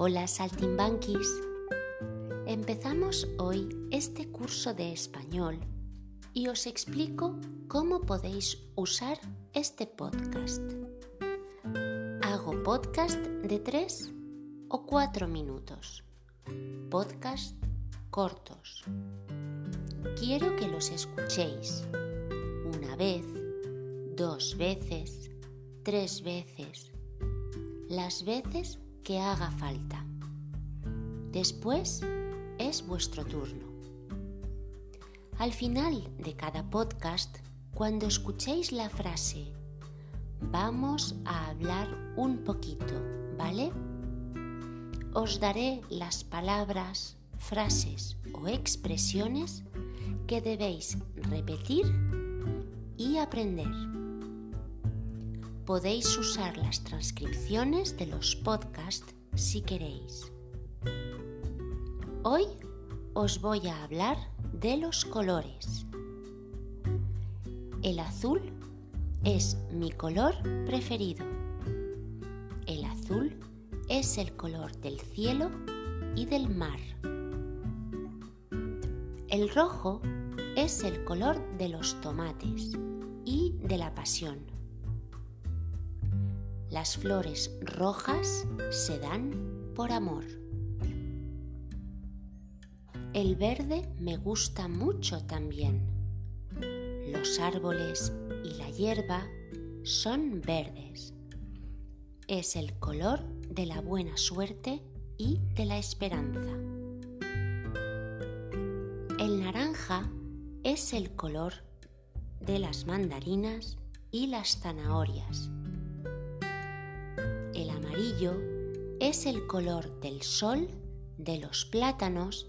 Hola saltimbanquis. Empezamos hoy este curso de español y os explico cómo podéis usar este podcast. Hago podcast de 3 o 4 minutos. Podcast cortos. Quiero que los escuchéis una vez, dos veces, tres veces, las veces que haga falta. Después es vuestro turno. Al final de cada podcast, cuando escuchéis la frase, vamos a hablar un poquito, ¿vale? Os daré las palabras, frases o expresiones que debéis repetir y aprender podéis usar las transcripciones de los podcasts si queréis. Hoy os voy a hablar de los colores. El azul es mi color preferido. El azul es el color del cielo y del mar. El rojo es el color de los tomates y de la pasión. Las flores rojas se dan por amor. El verde me gusta mucho también. Los árboles y la hierba son verdes. Es el color de la buena suerte y de la esperanza. El naranja es el color de las mandarinas y las zanahorias es el color del sol, de los plátanos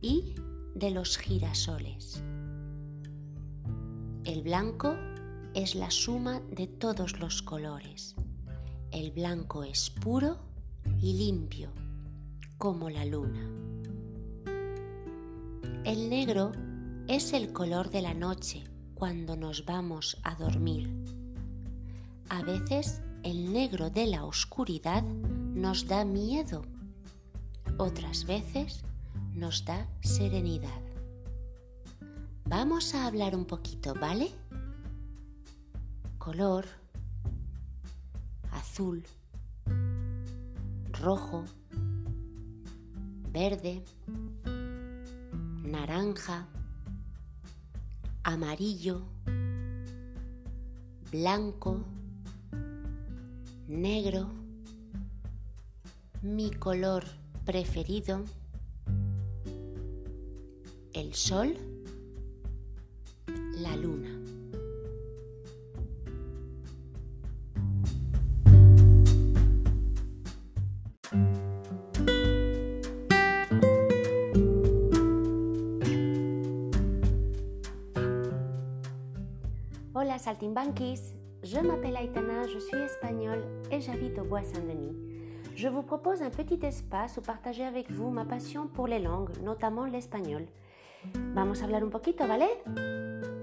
y de los girasoles. El blanco es la suma de todos los colores. El blanco es puro y limpio, como la luna. El negro es el color de la noche cuando nos vamos a dormir. A veces el negro de la oscuridad nos da miedo, otras veces nos da serenidad. Vamos a hablar un poquito, ¿vale? Color, azul, rojo, verde, naranja, amarillo, blanco, negro, mi color preferido, el sol, la luna. Hola Saltimbanquis, Je m'appelle Aitana, je suis espagnole et j'habite au Bois-Saint-Denis. Je vous propose un petit espace où partager avec vous ma passion pour les langues, notamment l'espagnol. Vamos a hablar un poquito, ¿vale?